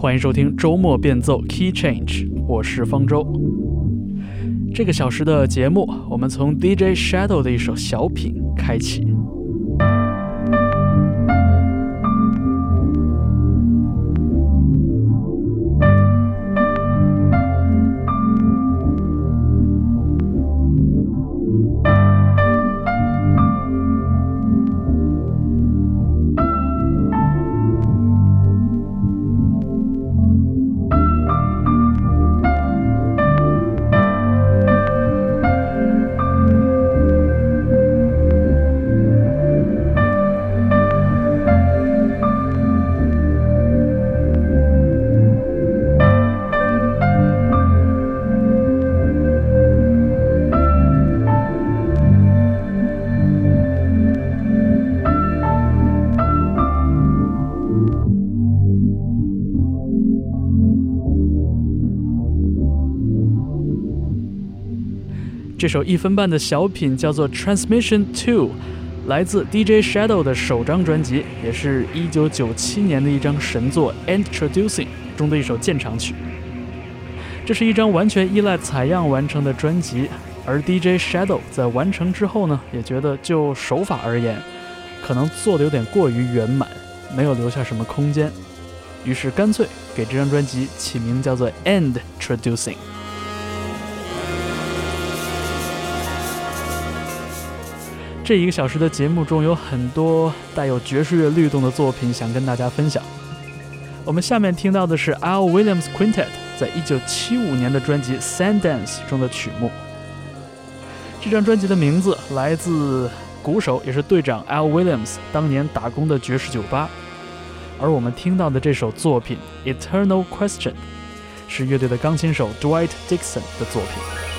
欢迎收听周末变奏 Key Change，我是方舟。这个小时的节目，我们从 DJ Shadow 的一首小品开启。一首一分半的小品叫做《Transmission Two》，来自 DJ Shadow 的首张专辑，也是一九九七年的一张神作《Introducing》中的一首鉴赏曲。这是一张完全依赖采样完成的专辑，而 DJ Shadow 在完成之后呢，也觉得就手法而言，可能做的有点过于圆满，没有留下什么空间，于是干脆给这张专辑起名叫做《Introducing》。这一个小时的节目中有很多带有爵士乐律动的作品，想跟大家分享。我们下面听到的是 Al Williams Quintet 在一九七五年的专辑《Sundance》中的曲目。这张专辑的名字来自鼓手也是队长 Al Williams 当年打工的爵士酒吧。而我们听到的这首作品《Eternal Question》是乐队的钢琴手 Dwight Dixon 的作品。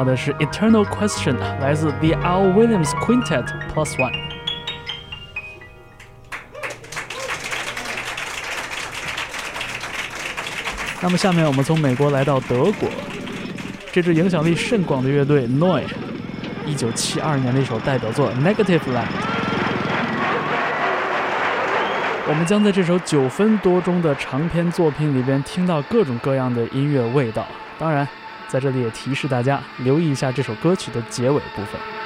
到的是 Eternal Question，来自 The Al Williams Quintet Plus One。那么下面我们从美国来到德国，这支影响力甚广的乐队 Noi，一九七二年的一首代表作《Negative Land》。我们将在这首九分多钟的长篇作品里边听到各种各样的音乐味道。当然，在这里也提示大家留意一下这首歌曲的结尾部分。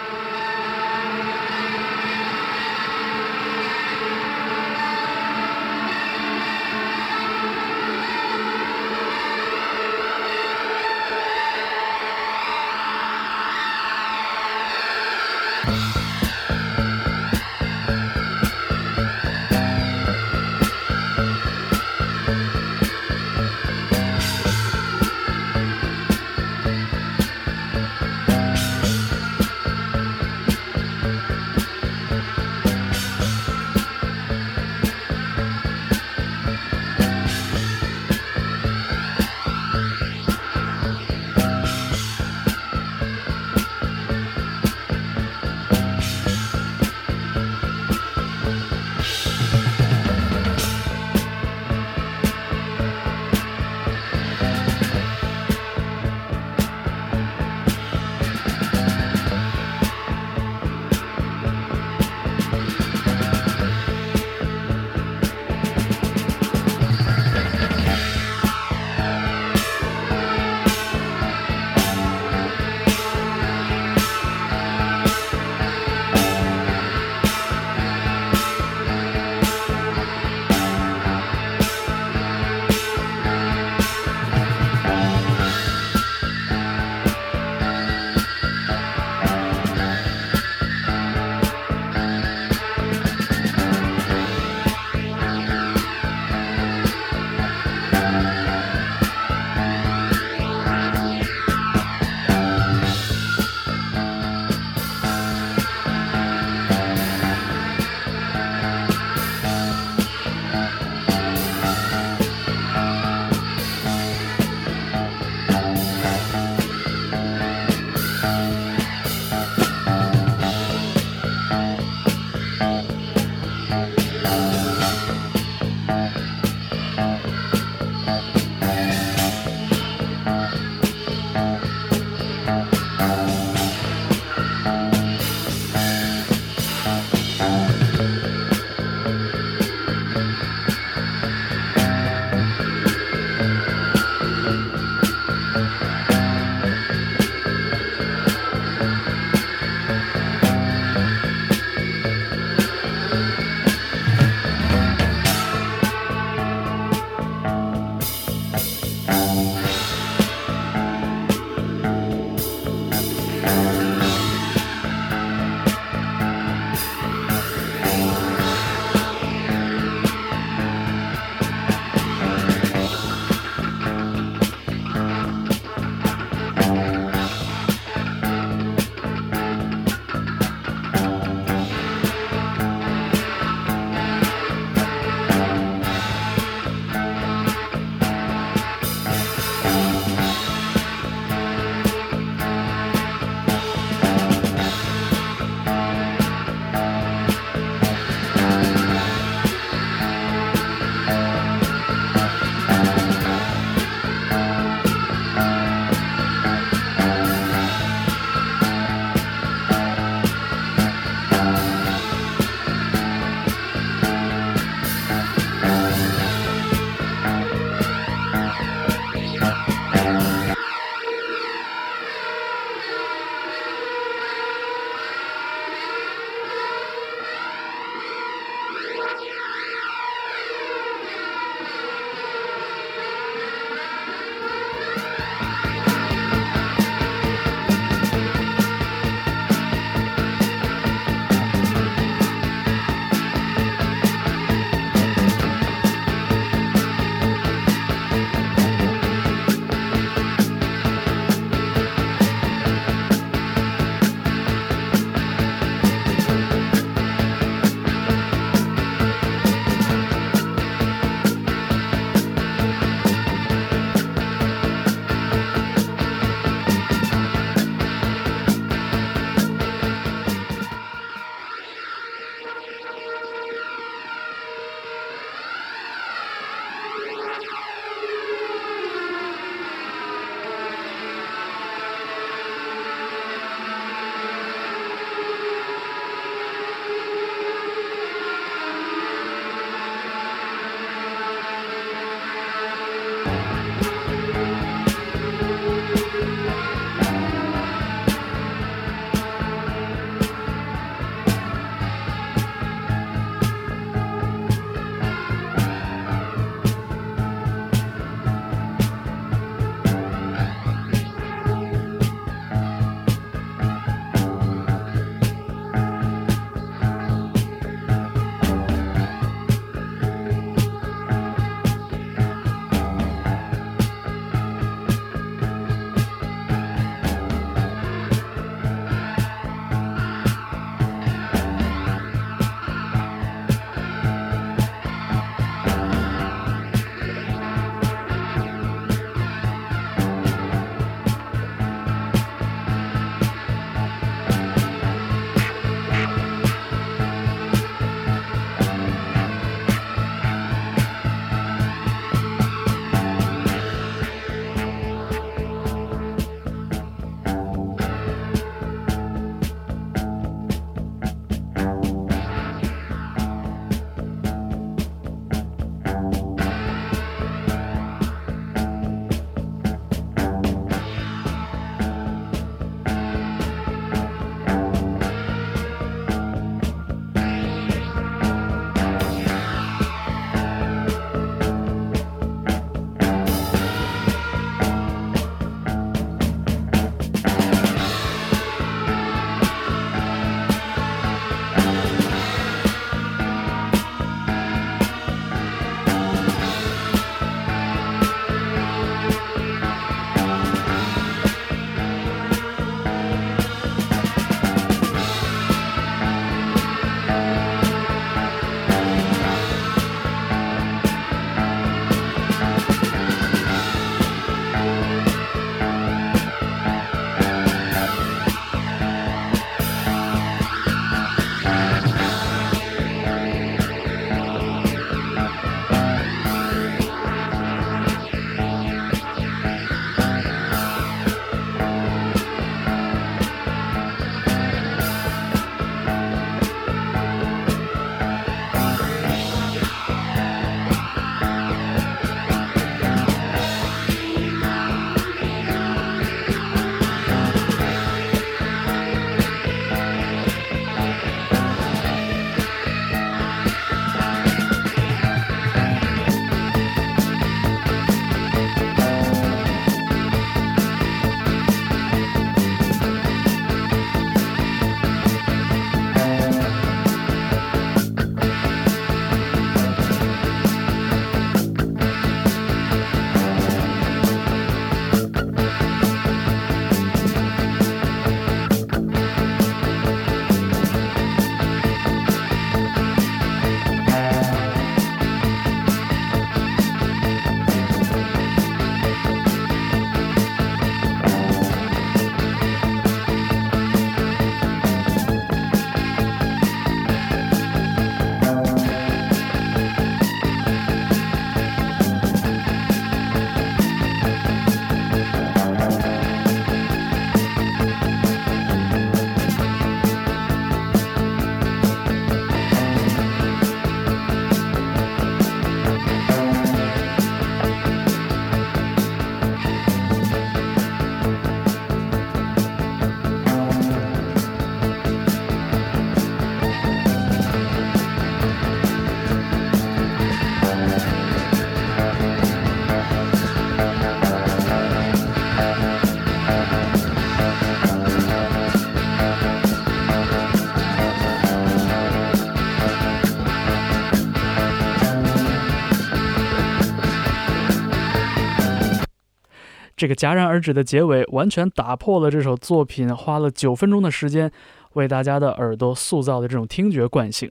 这个戛然而止的结尾，完全打破了这首作品花了九分钟的时间为大家的耳朵塑造的这种听觉惯性，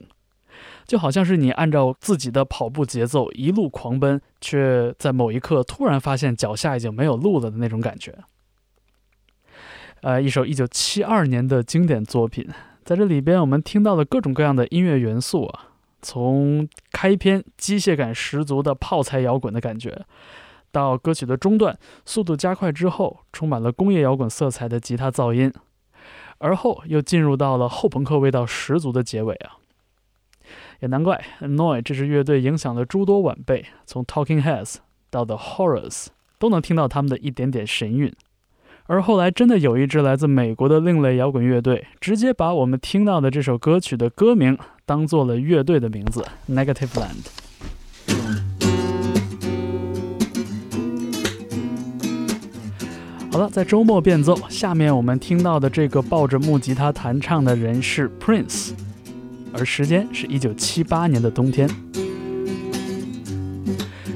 就好像是你按照自己的跑步节奏一路狂奔，却在某一刻突然发现脚下已经没有路了的那种感觉。呃，一首一九七二年的经典作品，在这里边，我们听到了各种各样的音乐元素啊，从开篇机械感十足的泡菜摇滚的感觉，到歌曲的中段速度加快之后，充满了工业摇滚色彩的吉他噪音，而后又进入到了后朋克味道十足的结尾啊。也难怪，Annoy 这支乐队影响了诸多晚辈，从 Talking Heads 到 The Horrors，都能听到他们的一点点神韵。而后来，真的有一支来自美国的另类摇滚乐队，直接把我们听到的这首歌曲的歌名当做了乐队的名字，Negative Land。好了，在周末变奏，下面我们听到的这个抱着木吉他弹唱的人是 Prince，而时间是一九七八年的冬天。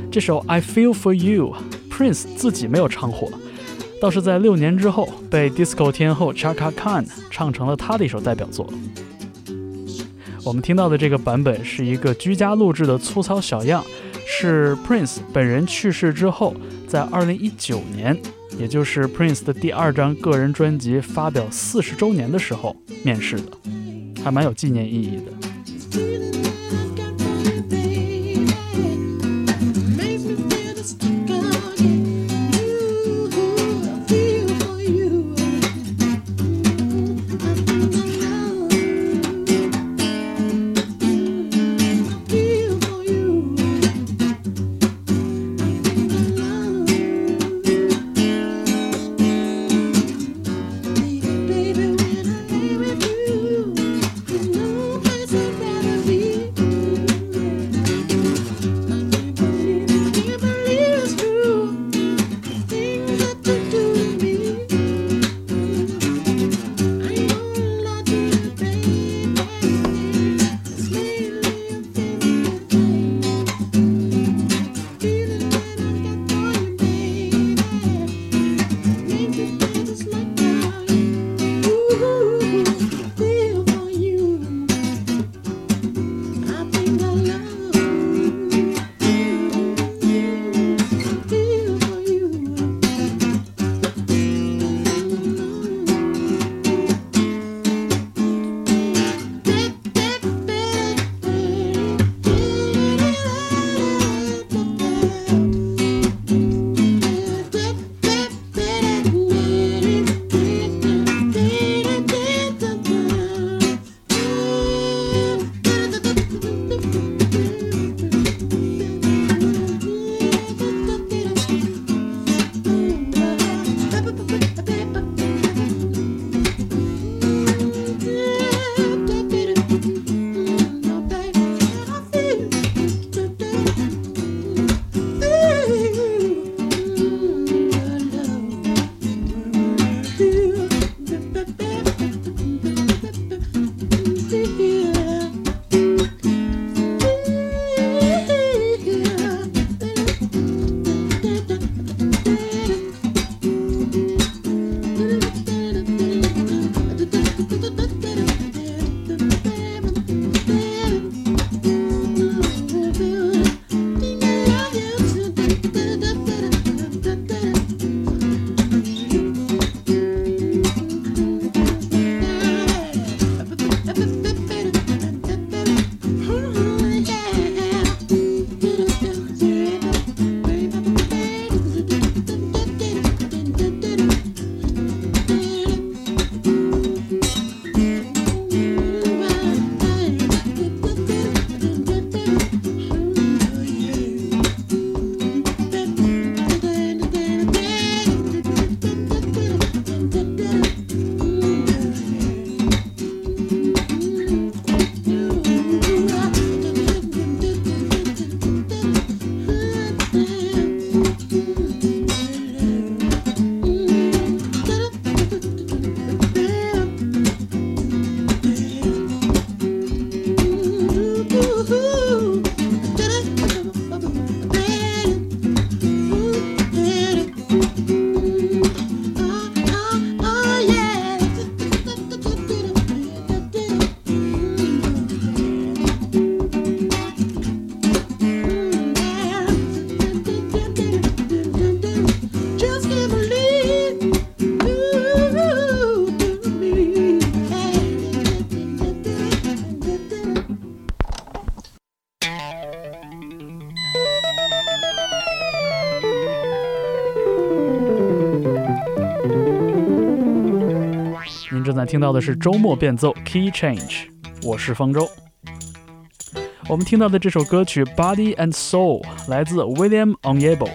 这首《I Feel for You》，Prince 自己没有唱火。倒是在六年之后，被 disco 天后 Chaka Khan 唱成了他的一首代表作。我们听到的这个版本是一个居家录制的粗糙小样，是 Prince 本人去世之后，在2019年，也就是 Prince 的第二张个人专辑发表四十周年的时候面试的，还蛮有纪念意义的。听到的是周末变奏 Key Change，我是方舟。我们听到的这首歌曲 Body and Soul 来自 William Onyebo。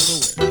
这个稳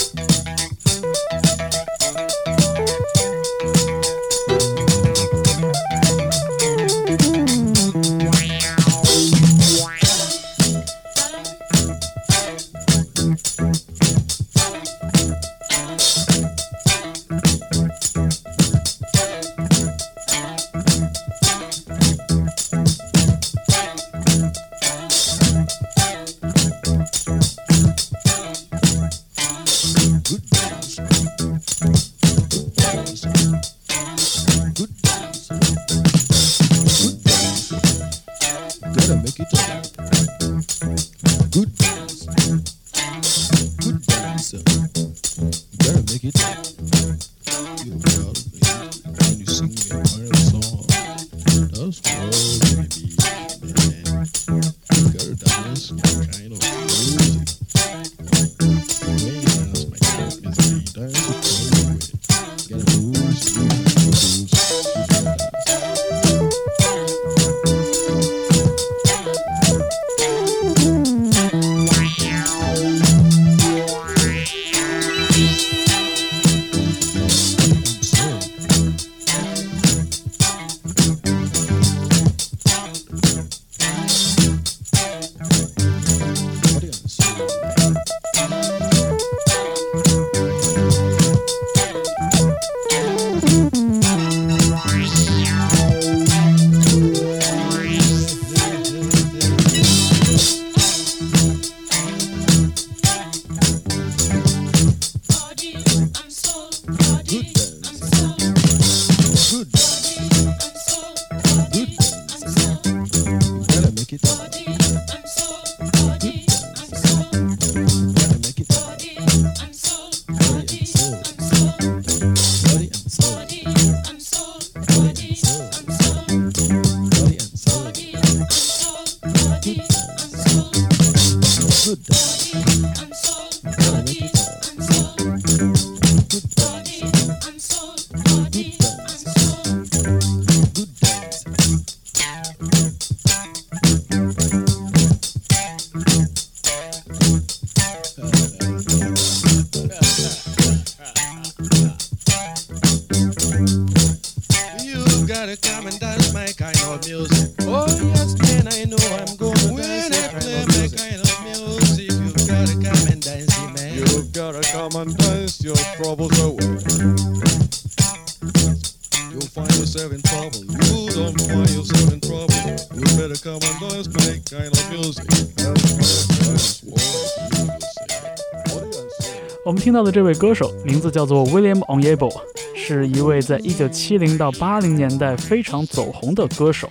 到的这位歌手名字叫做 William Onyebo，是一位在一九七零到八零年代非常走红的歌手，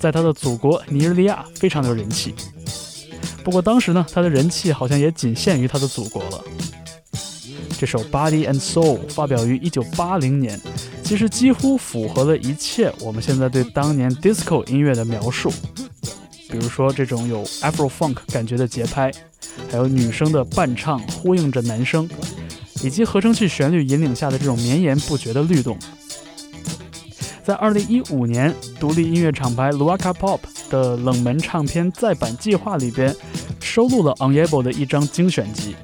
在他的祖国尼日利亚非常有人气。不过当时呢，他的人气好像也仅限于他的祖国了。这首《Body and Soul》发表于一九八零年，其实几乎符合了一切我们现在对当年 disco 音乐的描述，比如说这种有 Afro Funk 感觉的节拍。还有女生的伴唱呼应着男生，以及合成器旋律引领下的这种绵延不绝的律动。在2015年，独立音乐厂牌 Luaka Pop 的冷门唱片再版计划里边，收录了 Onyebo 的一张精选集，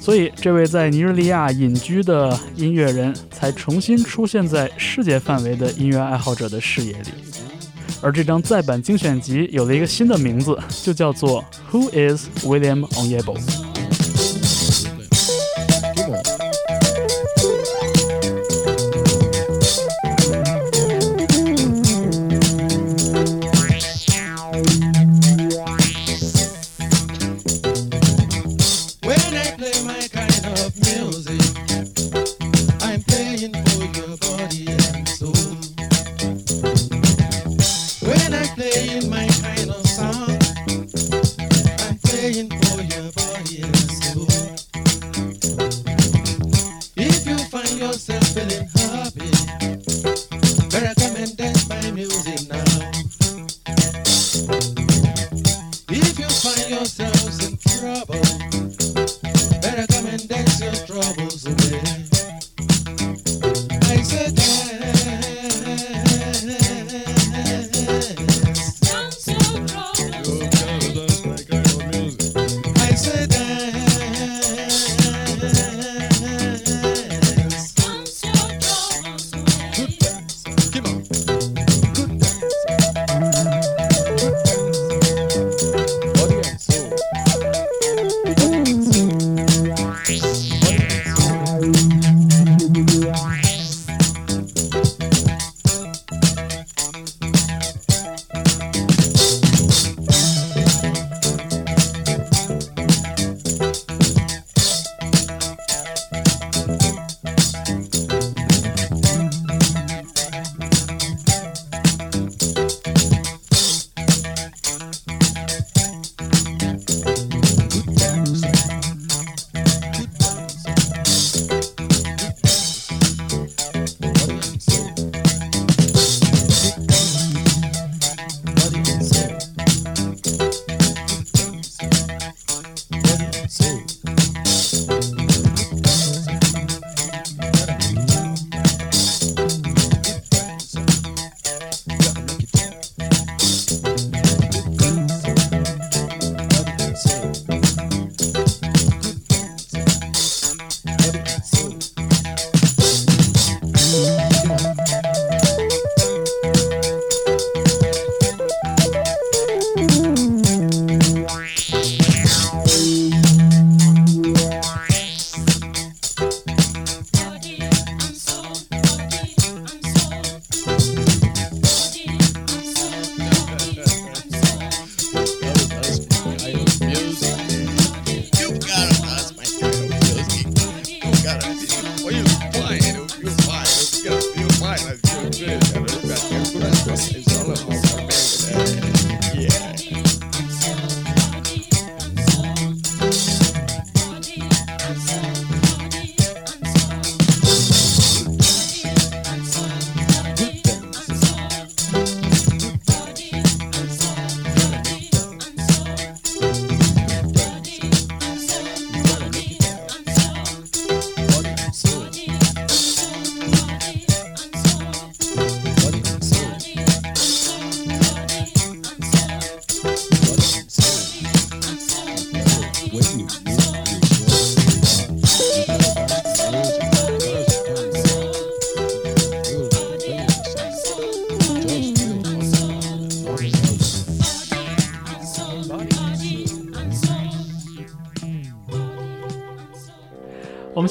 所以这位在尼日利亚隐居的音乐人才重新出现在世界范围的音乐爱好者的视野里。而这张再版精选集有了一个新的名字，就叫做《Who Is William Onyebo》。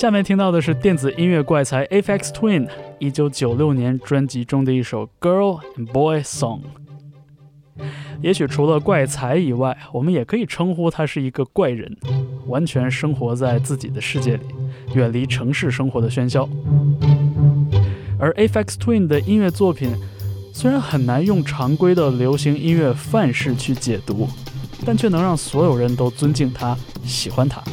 下面听到的是电子音乐怪才 apex Twin 一九九六年专辑中的一首《Girl and Boy Song》。也许除了怪才以外，我们也可以称呼他是一个怪人，完全生活在自己的世界里，远离城市生活的喧嚣。而 apex Twin 的音乐作品虽然很难用常规的流行音乐范式去解读，但却能让所有人都尊敬他、喜欢他。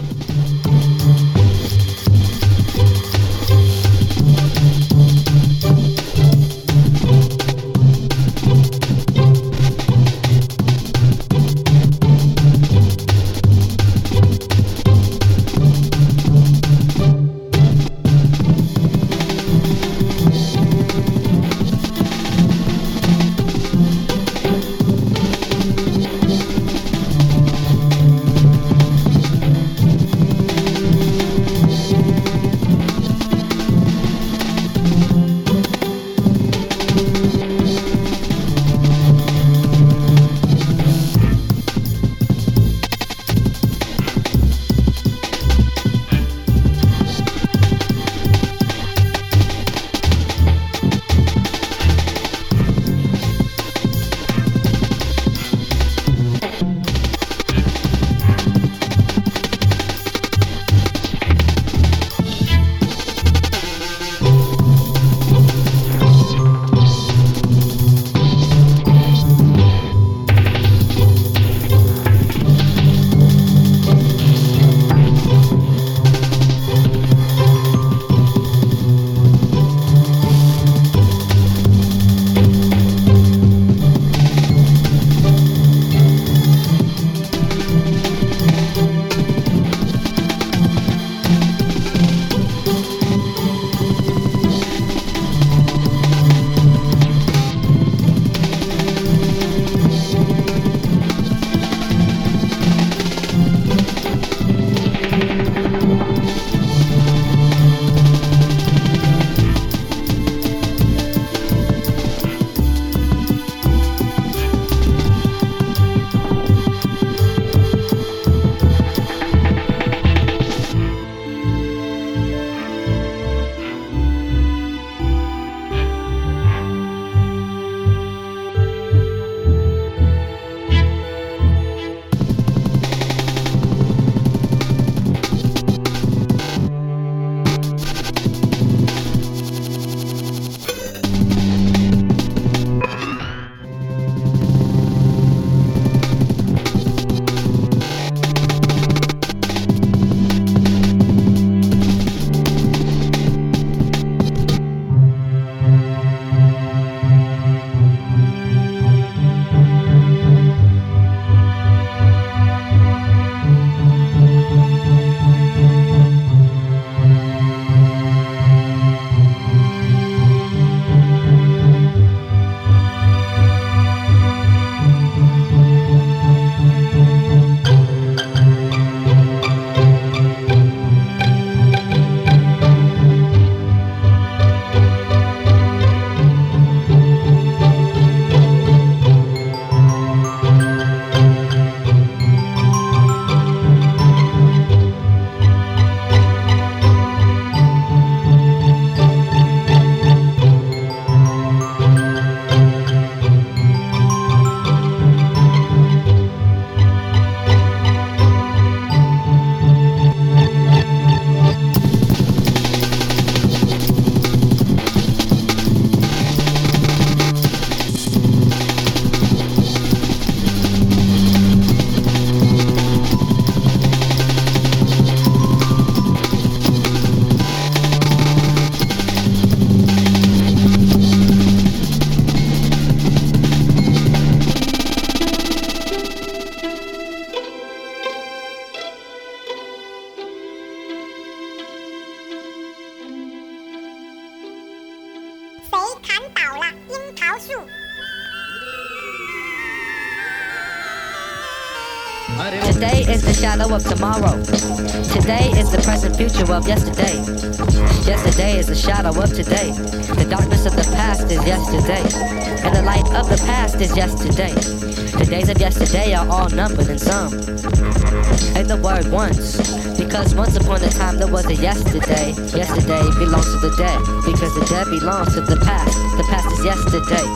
Once. Because once upon a time there was a yesterday. Yesterday belongs to the dead. Because the dead belongs to the past. The past is yesterday.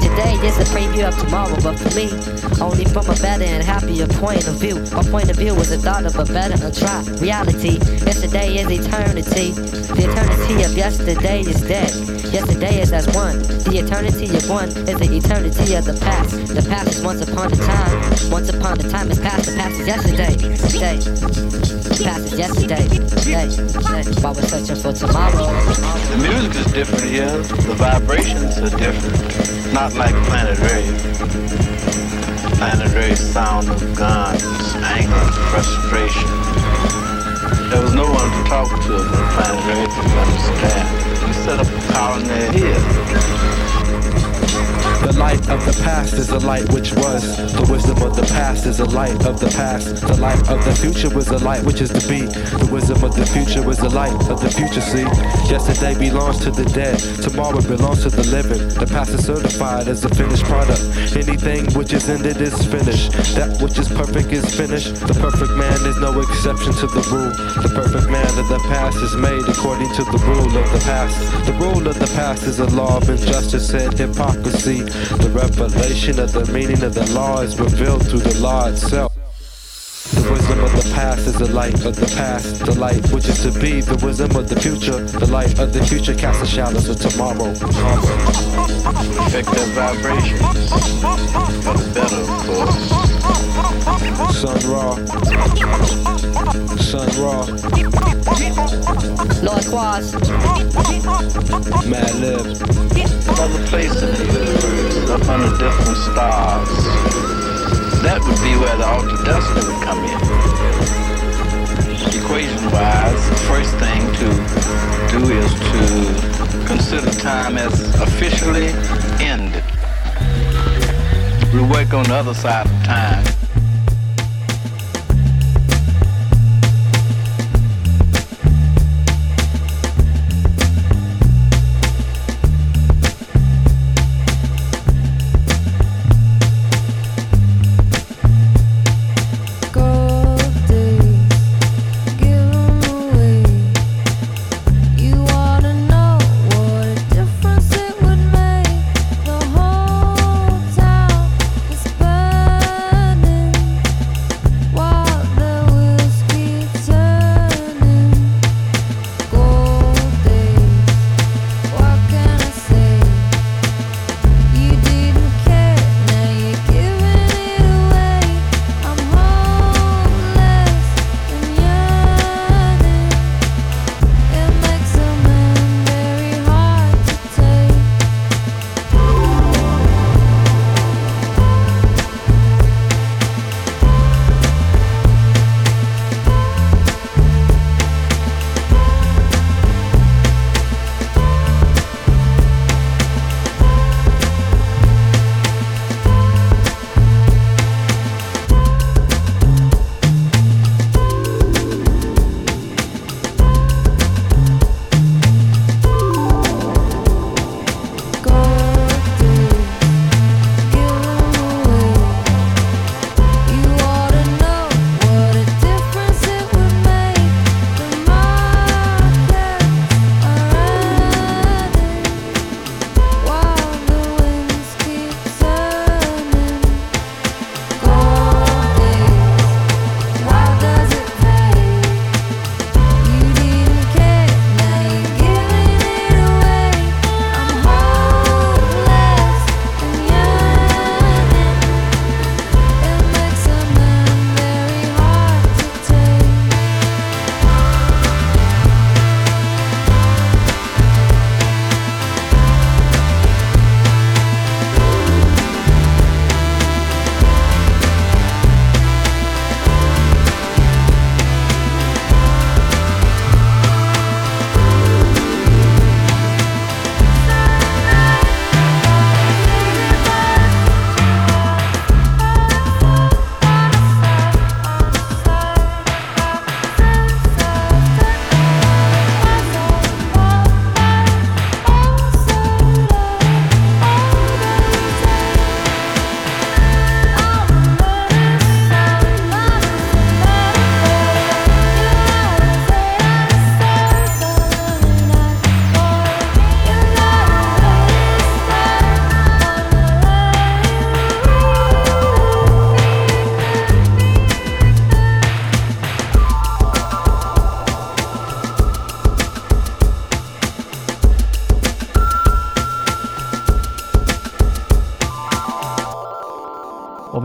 Today is a preview of tomorrow, but for me, only from a better and happier point of view. My point of view is a thought of a better and try reality. Yesterday is eternity. The eternity of yesterday is dead. Yesterday is as one. The eternity of one is the eternity of the past. The past is once upon a time. Once upon a time is past. The past is yesterday. Day. The past is yesterday. Day. While we're searching for tomorrow. The music is different here. The vibrations are different. Not like Planet Rave. Planet Rave sound of guns, anger, frustration. There was no one to talk to but Planet Rave to understand. We set up a colony here. The light of the past is a light which was. The wisdom of the past is a light of the past. The light of the future was a light which is to be. The wisdom of the future was the light of the future, see. Yesterday belongs to the dead. Tomorrow belongs to the living. The past is certified as a finished product. Anything which is ended is finished. That which is perfect is finished. The perfect man is no exception to the rule. The perfect man of the past is made according to the rule of the past. The rule of the past is a law of injustice and hypocrisy. The revelation of the meaning of the law is revealed through the law itself. The wisdom of the past is the light of the past, the light which is to be, the wisdom of the future, the light of the future casts the shadows of tomorrow. Affect their vibrations. For the better, of course. Sun Ra, Sun Ra, Lord Quas. Mad Lib, Another place in the universe, up under different stars. That would be where the alter destiny would come in. Equation wise, the first thing to do is to consider time as officially ended. We work on the other side of time.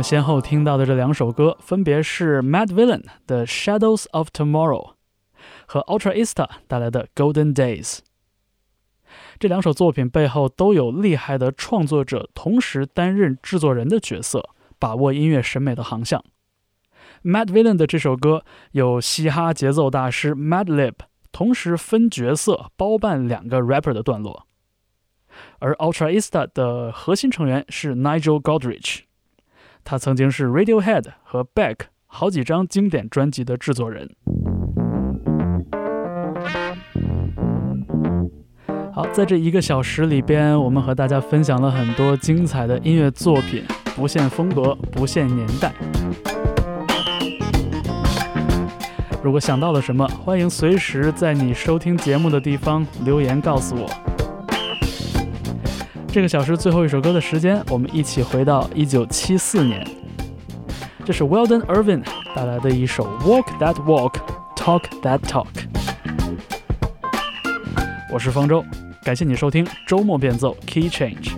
先后听到的这两首歌，分别是 Mad Villain 的 Shadows of Tomorrow 和 Ultra Ista 带来的 Golden Days。这两首作品背后都有厉害的创作者同时担任制作人的角色，把握音乐审美的航向。Mad Villain 的这首歌有嘻哈节奏大师 Madlib 同时分角色包办两个 rapper 的段落，而 Ultra Ista 的核心成员是 Nigel Godrich，他曾经是 Radiohead 和 Beck 好几张经典专辑的制作人。好，在这一个小时里边，我们和大家分享了很多精彩的音乐作品，不限风格，不限年代。如果想到了什么，欢迎随时在你收听节目的地方留言告诉我。这个小时最后一首歌的时间，我们一起回到一九七四年，这是 Weldon Irvin 带来的一首 Walk That Walk, Talk That Talk。我是方舟。感谢你收听周末变奏 Key Change。